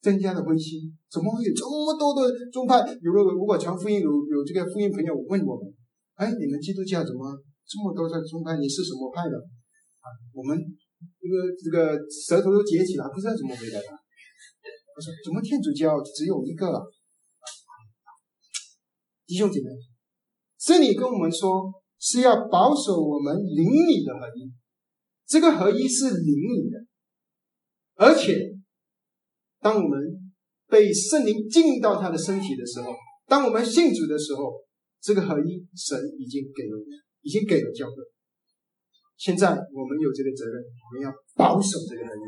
更加的灰心。怎么会有这么多的宗派？如果如果传福音有有这个福音朋友问我们，哎，你们基督教怎么这么多的宗派？你是什么派的？啊，我们这个这个舌头都结起来，不知道怎么回答他。我说，怎么天主教只有一个？弟兄姐妹。这里跟我们说是要保守我们灵里的合一，这个合一是灵里的，而且当我们被圣灵进到他的身体的时候，当我们信主的时候，这个合一神已经给了，已经给了教会。现在我们有这个责任，我们要保守这个合一。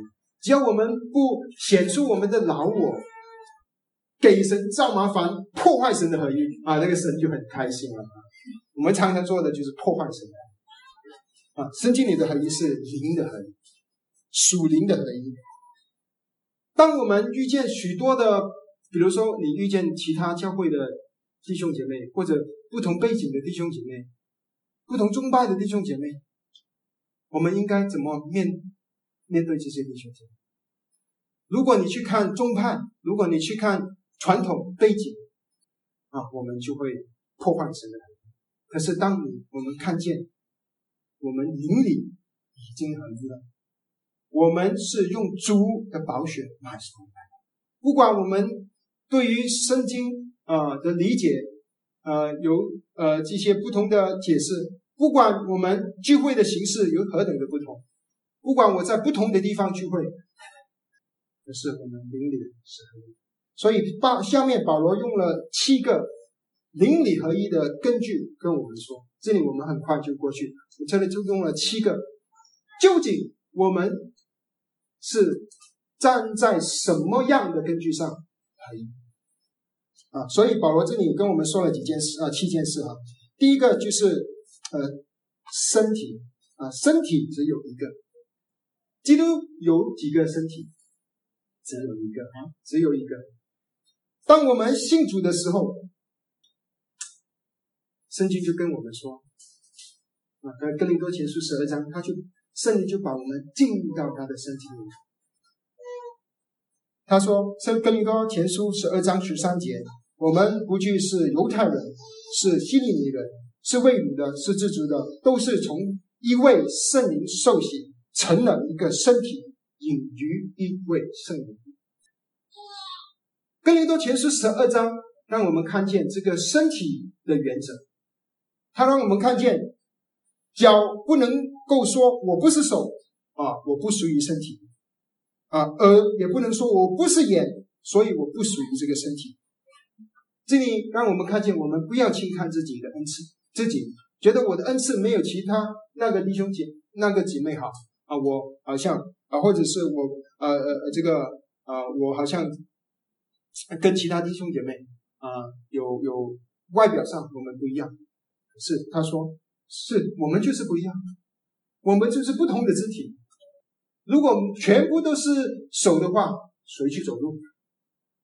只要我们不显出我们的老我，给神造麻烦，破坏神的合一啊，那个神就很开心了。我们常常做的就是破坏神啊，圣经里的合一是灵的合一，属灵的合一。当我们遇见许多的，比如说你遇见其他教会的弟兄姐妹，或者不同背景的弟兄姐妹，不同宗派的弟兄姐妹，我们应该怎么面面对这些弟兄姐妹？如果你去看宗派，如果你去看传统背景啊，我们就会破坏神的。可是，当你我们看见我们灵里已经合一了，我们是用主的宝血买回来的。不管我们对于圣经啊的理解，呃，有呃这些不同的解释，不管我们聚会的形式有何等的不同，不管我在不同的地方聚会，可是我们邻里是合一。所以，保下面保罗用了七个。邻里合一的根据跟我们说，这里我们很快就过去。我这里就用了七个，究竟我们是站在什么样的根据上合一啊？所以保罗这里跟我们说了几件事啊，七件事啊。第一个就是呃身体啊，身体只有一个，基督有几个身体？只有一个啊，只有一个。当我们信主的时候。圣经就跟我们说，啊，在哥林多前书十二章，他就圣灵就把我们进入到他的身体里。他说，圣哥林多前书十二章十三节，我们不惧是犹太人，是希利尼人，是为你的，是自主的，都是从一位圣灵受洗，成了一个身体，隐于一位圣灵。哥林多前书十二章让我们看见这个身体的原则。他让我们看见，脚不能够说我不是手啊，我不属于身体啊，耳也不能说我不是眼，所以我不属于这个身体。这里让我们看见，我们不要轻看自己的恩赐，自己觉得我的恩赐没有其他那个弟兄姐那个姐妹好啊，我好像啊，或者是我呃呃这个啊，我好像跟其他弟兄姐妹啊有有外表上我们不一样。是，他说，是我们就是不一样，我们就是不同的肢体。如果全部都是手的话，谁去走路？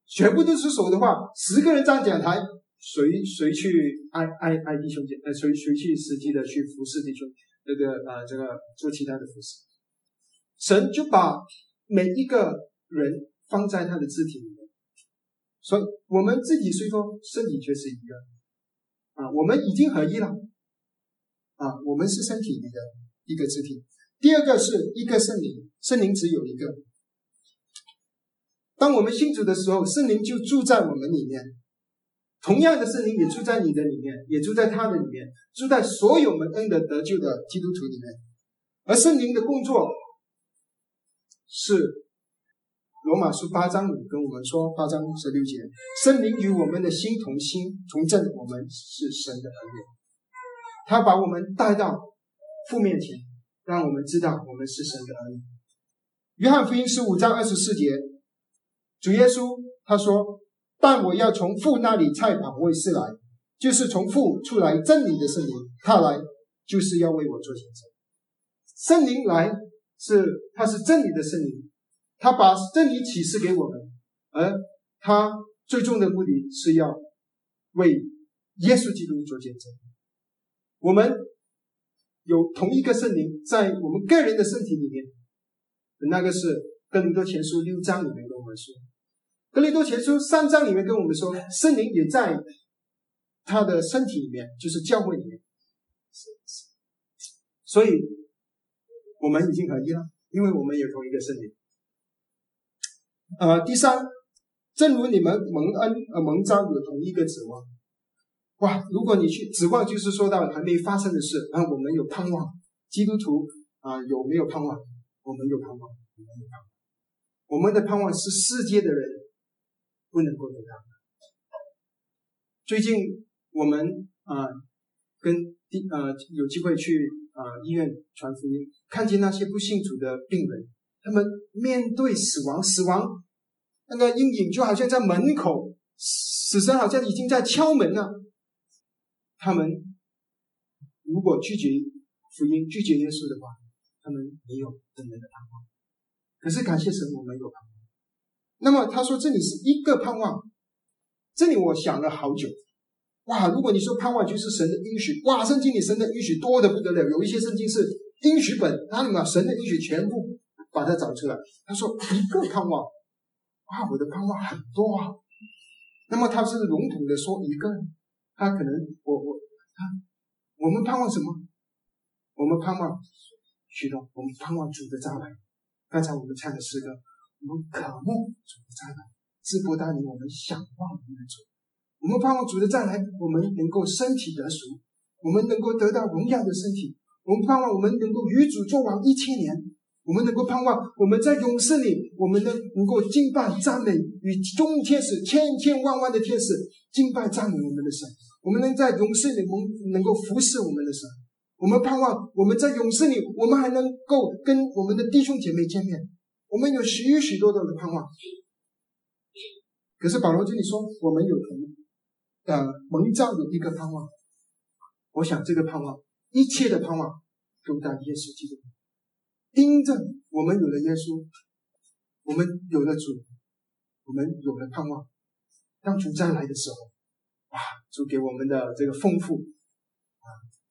全部都是手的话，十个人站讲台，谁谁去爱爱爱弟兄姐？呃，谁谁去实际的去服侍弟兄？那个呃，这个做其他的服侍。神就把每一个人放在他的肢体里面，所以我们自己虽说身体却是一个啊，我们已经合一了啊，我们是身体里的一个肢体。第二个是一个圣灵，圣灵只有一个。当我们信主的时候，圣灵就住在我们里面。同样的，圣灵也住在你的里面，也住在他的里面，住在所有蒙恩的得救的基督徒里面。而圣灵的工作是罗马书八章五跟我们说，八章十六节，圣灵与我们的心同心，同证我们是神的儿女。他把我们带到父面前，让我们知道我们是神的儿女。约翰福音十五章二十四节。主耶稣他说：“但我要从父那里差把卫士来，就是从父出来真理的圣灵，他来就是要为我做见证。圣灵来是他是真理的圣灵，他把真理启示给我们，而他最终的目的是要为耶稣基督做见证。我们有同一个圣灵在我们个人的身体里面，那个是哥林多前书六章里面跟我们说。”格林多前书三章里面跟我们说，圣灵也在他的身体里面，就是教会里面。所以，我们已经合一了，因为我们有同一个圣灵。呃，第三，正如你们蒙恩呃蒙召有同一个指望。哇，如果你去指望，就是说到还没发生的事，啊，我们有盼望。基督徒啊，有没有盼望？我们有盼望，我们有盼望。我们的盼望是世界的人。不能够得到。最近我们啊，跟第呃有机会去啊医院传福音，看见那些不信主的病人，他们面对死亡，死亡那个阴影就好像在门口，死神好像已经在敲门了。他们如果拒绝福音，拒绝耶稣的话，他们没有真正的盼望。可是感谢神，我们有盼望。那么他说这里是一个盼望，这里我想了好久，哇！如果你说盼望就是神的应许，哇！圣经里神的应许多的不得了，有一些圣经是应许本，哪里面神的应许全部把它找出来。他说一个盼望，哇！我的盼望很多啊。那么他是笼统的说一个，他可能我我他我们盼望什么？我们盼望许多，我们盼望主的再来。刚才我们唱的诗歌。我们渴慕主的再来，直播带领我们想望我们的主。我们盼望主的再来，我们能够身体得赎，我们能够得到荣耀的身体。我们盼望我们能够与主作王一千年。我们能够盼望我们在勇士里，我们能能够敬拜赞美与众天使千千万万的天使敬拜赞美我们的神。我们能在勇士里能能够服侍我们的神。我们盼望我们在勇士里，我们还能够跟我们的弟兄姐妹见面。我们有许许多多的盼望，可是保罗这里说，我们有同的蒙召的一个盼望。我想这个盼望，一切的盼望都在耶稣基督。因着我们有了耶稣，我们有了主，我们有了盼望。当主再来的时候，哇！主给我们的这个丰富啊，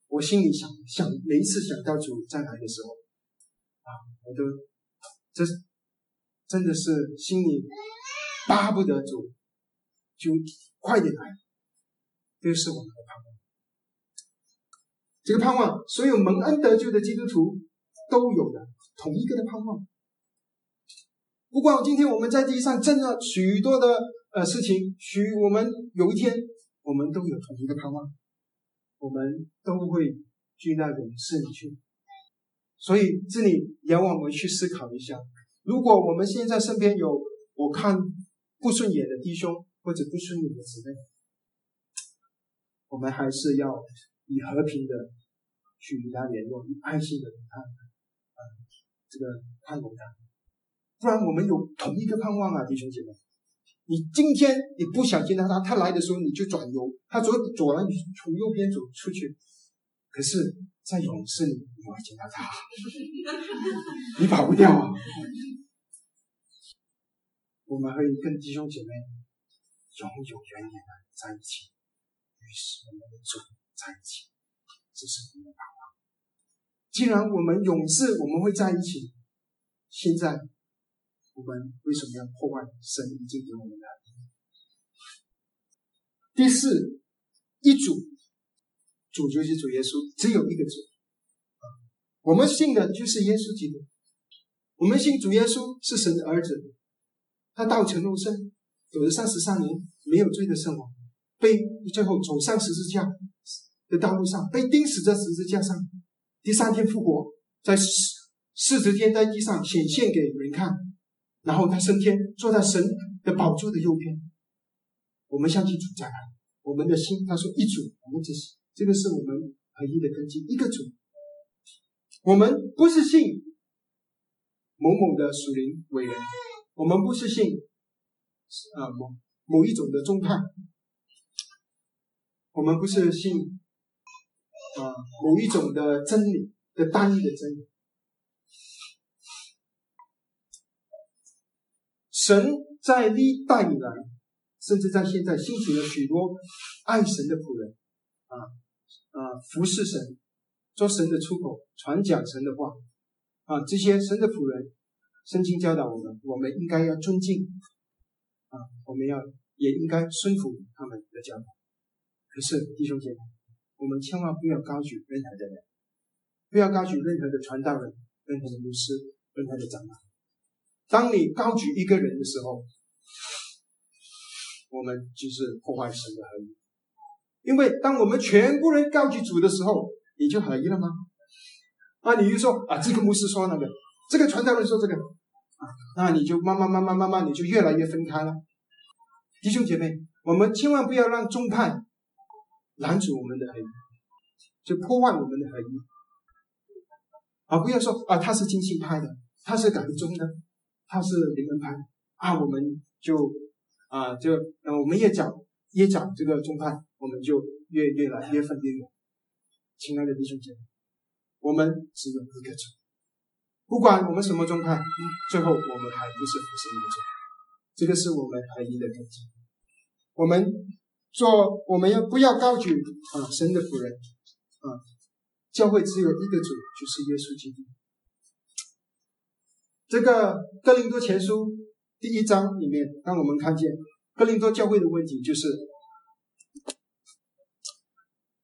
我心里想想，每一次想到主再来的时候，啊，我都这。真的是心里巴不得主就快点来，这是我们的盼望。这个盼望，所有蒙恩得救的基督徒都有的同一个的盼望。不管今天我们在地上挣了许多的呃事情，许我们有一天我们都有同一个盼望，我们都会聚到勇士里去。所以这里也要我们去思考一下。如果我们现在身边有我看不顺眼的弟兄或者不顺眼的姊妹，我们还是要以和平的去与他联络，以爱心的他啊这个宽容他，不然我们有同一个盼望啊，弟兄姐妹。你今天你不想见到他，他来的时候你就转右，他左左了你从右边走出去，可是，在勇士里你会见到他，你跑不掉啊。我们会跟弟兄姐妹永永远远的在一起，与我们的主在一起，这是我们的盼望。既然我们永世我们会在一起，现在我们为什么要破坏神已经给我们的？第四，一主，主就是主耶稣，只有一个主。我们信的就是耶稣基督，我们信主耶稣是神的儿子，他道成肉身，走了三十三年没有罪的生活，被最后走上十字架的道路上，被钉死在十字架上，第三天复活，在四四十天在地上显现给人看，然后他升天，坐在神的宝座的右边。我们相信主在哪？我们的心，他说一主，我们这是这个是我们合一的根基，一个主。我们不是信某某的属灵伟人，我们不是信啊某某一种的宗派，我们不是信啊某一种的真理的单一的真理。神在历代以来。甚至在现在兴起了许多爱神的仆人，啊啊，服侍神，做神的出口，传讲神的话，啊，这些神的仆人，圣经教导我们，我们应该要尊敬，啊，我们要也应该顺服他们的教导。可是弟兄姐妹，我们千万不要高举任何的人，不要高举任何的传道人、任何的牧师、任何的长老。当你高举一个人的时候，我们就是破坏神的合一，因为当我们全部人高举主的时候，你就合一了吗？啊，你就说啊，这个牧师说那个，这个传道人说这个，啊那你就慢慢慢慢慢慢，你就越来越分开了。弟兄姐妹，我们千万不要让宗派拦阻我们的合一，就破坏我们的合一。啊，不要说啊，他是金星派的，他是感宗的，他是灵恩派啊，我们就。啊，就呃，我们越讲越讲这个宗派，我们就越越来越分裂了。亲爱的弟兄姐妹，我们只有一个主，不管我们什么宗派，最后我们还不是服侍一个主。这个是我们合一的根基。我们做，我们要不要高举啊神的仆人啊？教会只有一个主，就是耶稣基督。这个哥林多前书。第一章里面，当我们看见哥林多教会的问题，就是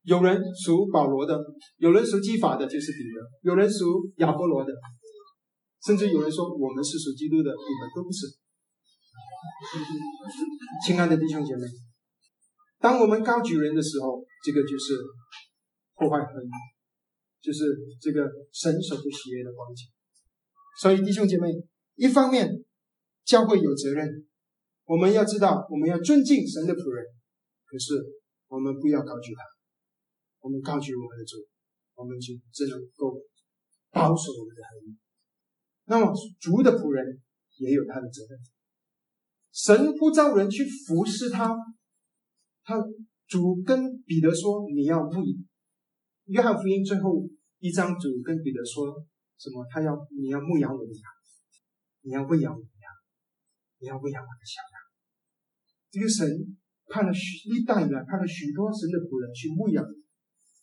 有人属保罗的，有人属基法的，就是彼得；有人属亚波罗的，甚至有人说我们是属基督的，你们都不是。亲爱的弟兄姐妹，当我们高举人的时候，这个就是破坏合一，就是这个神所不喜悦的光景。所以弟兄姐妹，一方面。教会有责任，我们要知道，我们要尊敬神的仆人。可是，我们不要高举他，我们高举我们的主，我们就只能够保守我们的合一。那么，主的仆人也有他的责任。神不招人去服侍他，他主跟彼得说：“你要牧。”约翰福音最后一章，主跟彼得说什么？他要你要牧养我的羊，你要喂养我的羊。你要喂养我的小羊。这个神派了许一代以来派了许多神的仆人去牧养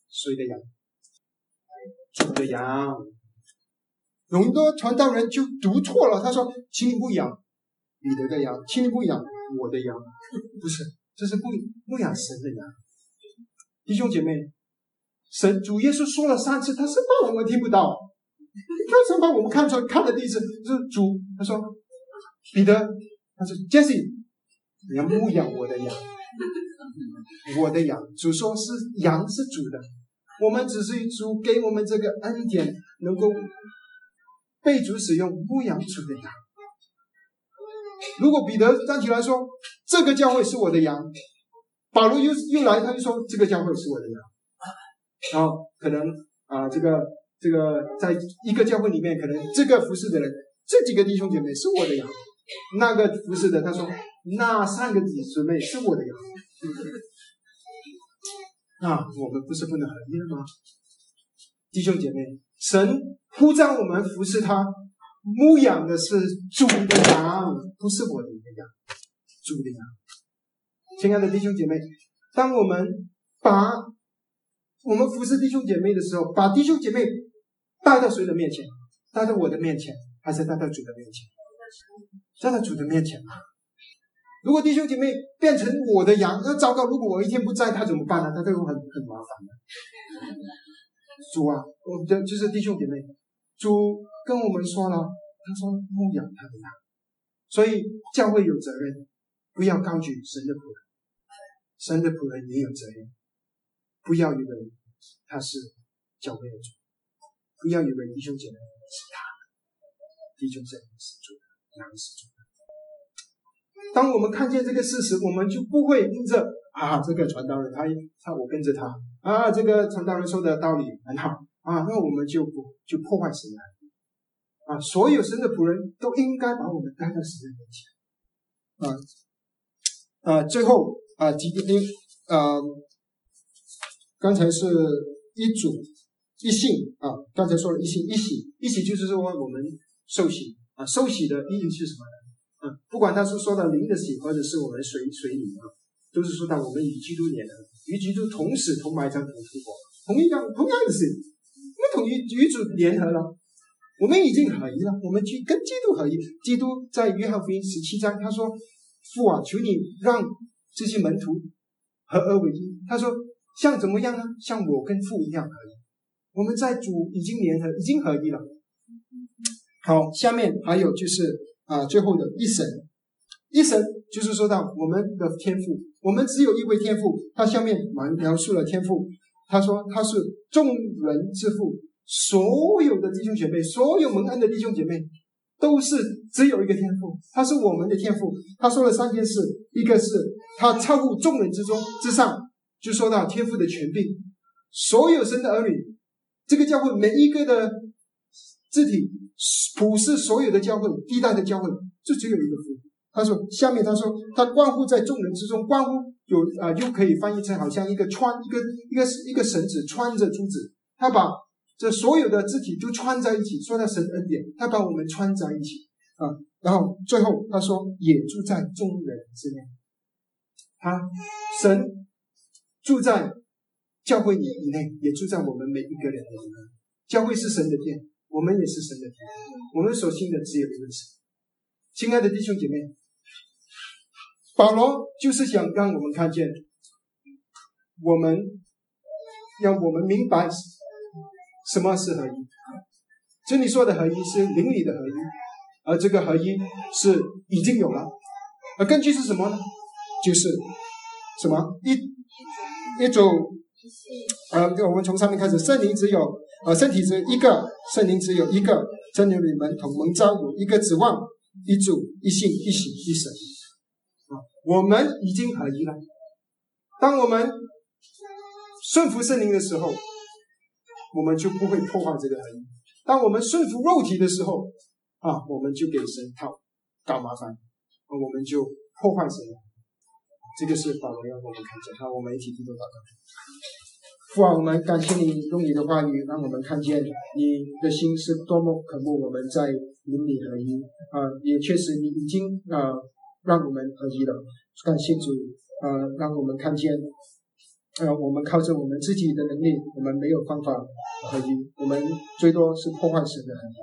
谁的羊？主的羊。很多传道人就读错了，他说：“请你牧养彼得的羊，请你牧养我的羊。”不是，这是牧牧养神的羊。弟兄姐妹，神主耶稣说了三次，他是怕我们听不到，他生怕我们看错，看的第一次是主，他说彼得。他说：“Jesse，你要牧养我的羊，我的羊。主说是羊是主的，我们只是主给我们这个恩典，能够被主使用牧养主的羊。如果彼得站起来说这个教会是我的羊，保罗又又来，他就说这个教会是我的羊。然后可能啊，这个这个在一个教会里面，可能这个服侍的人，这几个弟兄姐妹是我的羊。”那个服侍的，他说那三个姊妹是我的羊。那我们不是不能合一了吗？弟兄姐妹，神呼召我们服侍他，牧养的是主的羊，不是我的羊，主的羊。亲爱的弟兄姐妹，当我们把我们服侍弟兄姐妹的时候，把弟兄姐妹带到谁的面前？带到我的面前，还是带到主的面前？带到主的面前吧，如果弟兄姐妹变成我的羊，那糟糕！如果我一天不在，他怎么办呢？他这个很很麻烦的。主啊，我们的就是弟兄姐妹，主跟我们说了，他说牧养他的羊，所以教会有责任，不要高举神的仆人，神的仆人也有责任，不要以为他是教会的主，不要以为弟兄姐妹是他的弟兄姐妹是主，羊是主。当我们看见这个事实，我们就不会因着啊，这个传道人他他我跟着他啊，这个传道人说的道理很好啊，那我们就不就破坏神了啊。所有神的仆人都应该把我们带到神的面前啊啊。最后啊，几点啊，刚才是一主一信啊，刚才说了一信一喜一喜，就是说我们受洗啊，受洗的意义是什么呢？嗯，不管他是说到灵的喜，或者是我们水水灵啊，都是说到我们与基督联合，与基督同死同埋葬同复活，同一样同样的事，我们同与与主联合了，我们已经合一了，我们去跟基督合一。基督在约翰福音十七章他说：“父啊，求你让这些门徒合而为一。”他说：“像怎么样呢？像我跟父一样合一。我们在主已经联合，已经合一了。”好，下面还有就是。啊，最后的一神，一神就是说到我们的天赋，我们只有一位天赋。他下面描描述了天赋，他说他是众人之父，所有的弟兄姐妹，所有蒙恩的弟兄姐妹，都是只有一个天赋，他是我们的天赋。他说了三件事，一个是他超乎众人之中之上，就说到天赋的权柄，所有神的儿女，这个教会每一个的肢体。普世所有的教会，地带的教会，就只有一个父。他说，下面他说，他关乎在众人之中，关乎有啊，又可以翻译成好像一个穿一个一个一个绳子穿着珠子，他把这所有的肢体都穿在一起，说他神恩典，他把我们穿在一起啊。然后最后他说，也住在众人之内。他神住在教会你以内，也住在我们每一个人的里面。教会是神的殿。我们也是神的，我们所信的只有一位神。亲爱的弟兄姐妹，保罗就是想让我们看见，我们让我们明白什么是合一。这里说的合一是灵里的合一，而这个合一是已经有了，而根据是什么呢？就是什么一一种呃，我们从上面开始，圣灵只有。而身体只有一个，圣灵只有一个，真理你们同盟招有一个指望，一主一信一喜一神。啊，我们已经合一了。当我们顺服圣灵的时候，我们就不会破坏这个合一；当我们顺服肉体的时候，啊，我们就给神套搞麻烦，我们就破坏神。这个是保罗要我们看见。好，我们一起低头祷告。父啊，我们感谢你用你的话语，让我们看见你的心是多么渴慕我们在灵里合一啊！也确实，你已经啊让我们合一了。感谢主啊，让我们看见啊，我们靠着我们自己的能力，我们没有方法合一，我们最多是破坏神的合一。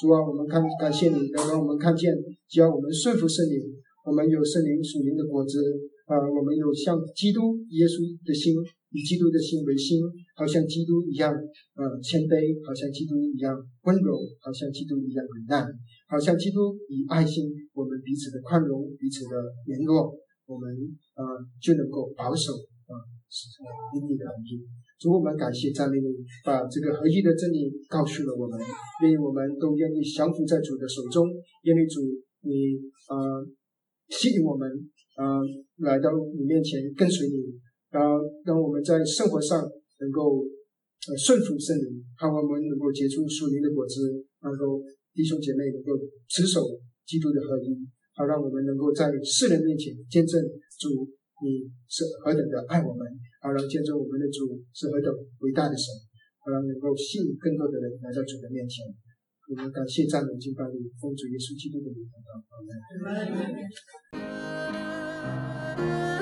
主啊，我们看感谢你，能让我们看见，只要我们顺服圣灵，我们有圣灵属灵的果子啊，我们有像基督耶稣的心。以基督的心为心，好像基督一样，呃，谦卑，好像基督一样温柔，好像基督一样忍耐，好像基督以爱心，我们彼此的宽容，彼此的联络，我们呃就能够保守啊，灵里的合一。主，我们感谢赞美你，把这个合一的真理告诉了我们，愿意我们都愿意降服在主的手中，愿意主你呃吸引我们呃来到你面前跟随你。啊，让我们在生活上能够呃顺服圣灵，盼望我们能够结出属灵的果子，能够弟兄姐妹能够持守基督的合一，好让我们能够在世人面前见证主你是何等的爱我们，好让见证我们的主是何等伟大的神，好让能够吸引更多的人来到主的面前。我们感谢赞美敬拜你，奉主耶稣基督的名祷告，阿门。love.